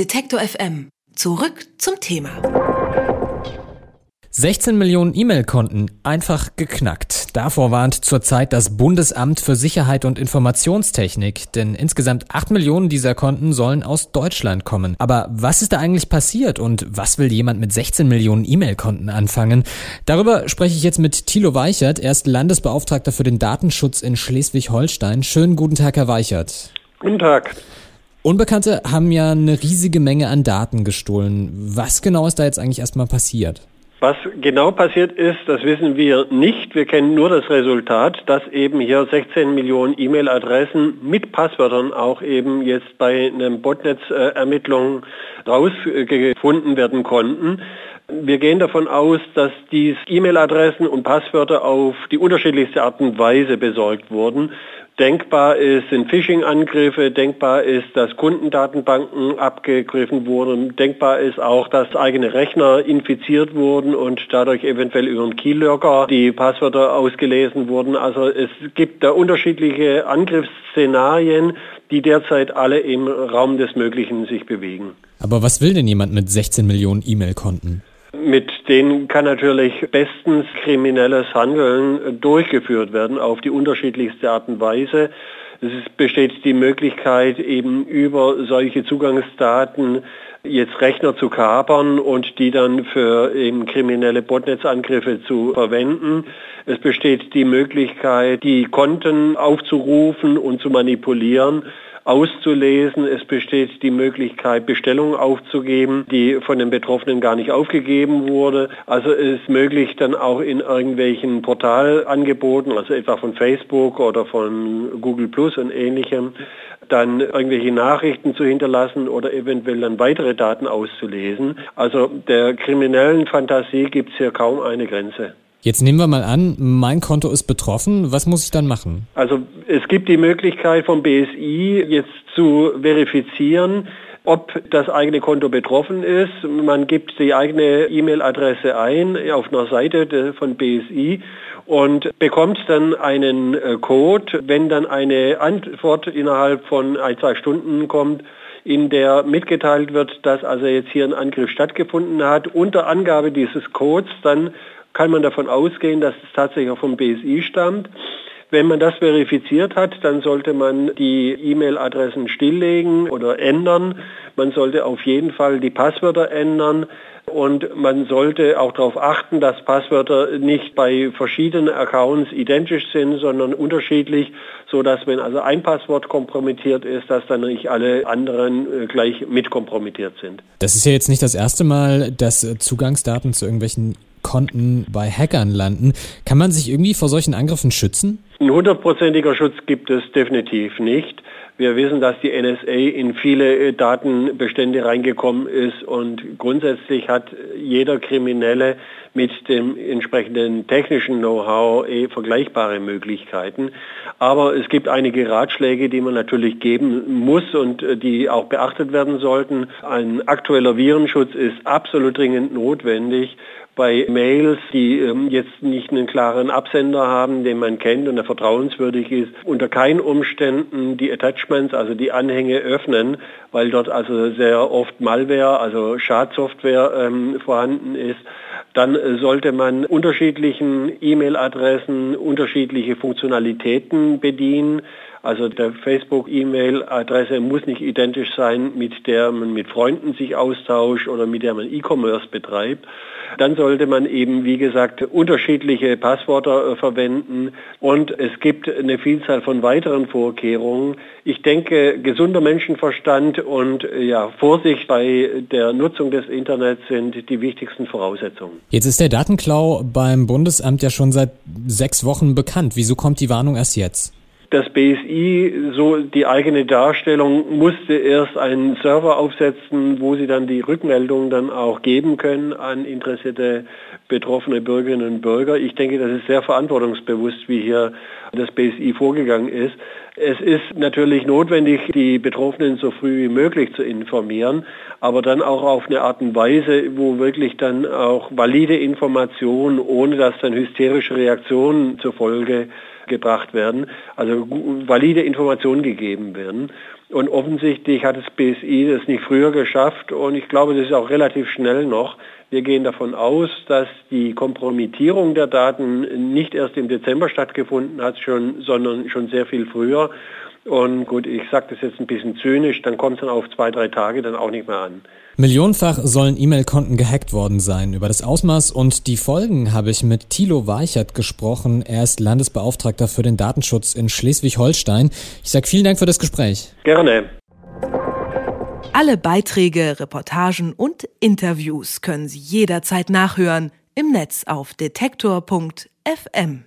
Detektor FM. Zurück zum Thema. 16 Millionen E-Mail-Konten einfach geknackt. Davor warnt zurzeit das Bundesamt für Sicherheit und Informationstechnik, denn insgesamt 8 Millionen dieser Konten sollen aus Deutschland kommen. Aber was ist da eigentlich passiert und was will jemand mit 16 Millionen E-Mail-Konten anfangen? Darüber spreche ich jetzt mit Thilo Weichert. Er ist Landesbeauftragter für den Datenschutz in Schleswig-Holstein. Schönen guten Tag, Herr Weichert. Guten Tag. Unbekannte haben ja eine riesige Menge an Daten gestohlen. Was genau ist da jetzt eigentlich erstmal passiert? Was genau passiert ist, das wissen wir nicht. Wir kennen nur das Resultat, dass eben hier 16 Millionen E-Mail-Adressen mit Passwörtern auch eben jetzt bei einem Botnetz-Ermittlung rausgefunden werden konnten. Wir gehen davon aus, dass dies E-Mail-Adressen und Passwörter auf die unterschiedlichste Art und Weise besorgt wurden. Denkbar ist, sind Phishing-Angriffe, denkbar ist, dass Kundendatenbanken abgegriffen wurden, denkbar ist auch, dass eigene Rechner infiziert wurden und dadurch eventuell über einen Keylogger die Passwörter ausgelesen wurden. Also es gibt da unterschiedliche Angriffsszenarien, die derzeit alle im Raum des Möglichen sich bewegen. Aber was will denn jemand mit 16 Millionen E-Mail-Konten? Mit denen kann natürlich bestens kriminelles Handeln durchgeführt werden auf die unterschiedlichste Art und Weise. Es besteht die Möglichkeit, eben über solche Zugangsdaten jetzt Rechner zu kapern und die dann für eben kriminelle Botnetzangriffe zu verwenden. Es besteht die Möglichkeit, die Konten aufzurufen und zu manipulieren auszulesen. Es besteht die Möglichkeit, Bestellungen aufzugeben, die von den Betroffenen gar nicht aufgegeben wurde. Also es ist möglich dann auch in irgendwelchen Portalangeboten, also etwa von Facebook oder von Google Plus und ähnlichem, dann irgendwelche Nachrichten zu hinterlassen oder eventuell dann weitere Daten auszulesen. Also der kriminellen Fantasie gibt es hier kaum eine Grenze. Jetzt nehmen wir mal an, mein Konto ist betroffen. Was muss ich dann machen? Also es gibt die Möglichkeit vom BSI jetzt zu verifizieren, ob das eigene Konto betroffen ist. Man gibt die eigene E-Mail-Adresse ein auf einer Seite von BSI und bekommt dann einen äh, Code, wenn dann eine Antwort innerhalb von ein, zwei Stunden kommt, in der mitgeteilt wird, dass also jetzt hier ein Angriff stattgefunden hat. Unter Angabe dieses Codes dann kann man davon ausgehen, dass es tatsächlich auch vom BSI stammt. Wenn man das verifiziert hat, dann sollte man die E-Mail-Adressen stilllegen oder ändern. Man sollte auf jeden Fall die Passwörter ändern und man sollte auch darauf achten, dass Passwörter nicht bei verschiedenen Accounts identisch sind, sondern unterschiedlich, so dass wenn also ein Passwort kompromittiert ist, dass dann nicht alle anderen äh, gleich mit kompromittiert sind. Das ist ja jetzt nicht das erste Mal, dass Zugangsdaten zu irgendwelchen Konten bei Hackern landen. Kann man sich irgendwie vor solchen Angriffen schützen? Ein hundertprozentiger Schutz gibt es definitiv nicht. Wir wissen, dass die NSA in viele äh, Datenbestände reingekommen ist und grundsätzlich hat jeder Kriminelle mit dem entsprechenden technischen Know-how eh vergleichbare Möglichkeiten. Aber es gibt einige Ratschläge, die man natürlich geben muss und äh, die auch beachtet werden sollten. Ein aktueller Virenschutz ist absolut dringend notwendig bei Mails, die ähm, jetzt nicht einen klaren Absender haben, den man kennt und der vertrauenswürdig ist, unter keinen Umständen die Attachments, also die Anhänge öffnen, weil dort also sehr oft Malware, also Schadsoftware ähm, vorhanden ist. Dann sollte man unterschiedlichen E-Mail-Adressen unterschiedliche Funktionalitäten bedienen. Also der Facebook-E-Mail-Adresse muss nicht identisch sein, mit der man mit Freunden sich austauscht oder mit der man E-Commerce betreibt. Dann sollte man eben, wie gesagt, unterschiedliche Passwörter äh, verwenden und es gibt eine Vielzahl von weiteren Vorkehrungen. Ich denke, gesunder Menschenverstand und äh, ja, Vorsicht bei der Nutzung des Internets sind die wichtigsten Voraussetzungen. Jetzt ist der Datenklau beim Bundesamt ja schon seit sechs Wochen bekannt. Wieso kommt die Warnung erst jetzt? Das BSI, so die eigene Darstellung, musste erst einen Server aufsetzen, wo sie dann die Rückmeldungen dann auch geben können an interessierte betroffene Bürgerinnen und Bürger. Ich denke, das ist sehr verantwortungsbewusst, wie hier das BSI vorgegangen ist. Es ist natürlich notwendig, die Betroffenen so früh wie möglich zu informieren, aber dann auch auf eine Art und Weise, wo wirklich dann auch valide Informationen, ohne dass dann hysterische Reaktionen zur Folge gebracht werden, also valide Informationen gegeben werden. Und offensichtlich hat das BSI das nicht früher geschafft und ich glaube, das ist auch relativ schnell noch. Wir gehen davon aus, dass die Kompromittierung der Daten nicht erst im Dezember stattgefunden hat, schon, sondern schon sehr viel früher. Und gut, ich sage das jetzt ein bisschen zynisch, dann kommt es dann auf zwei, drei Tage dann auch nicht mehr an. Millionenfach sollen E-Mail-Konten gehackt worden sein. Über das Ausmaß und die Folgen habe ich mit Thilo Weichert gesprochen. Er ist Landesbeauftragter für den Datenschutz in Schleswig-Holstein. Ich sage vielen Dank für das Gespräch. Gerne. Alle Beiträge, Reportagen und Interviews können Sie jederzeit nachhören im Netz auf detektor.fm.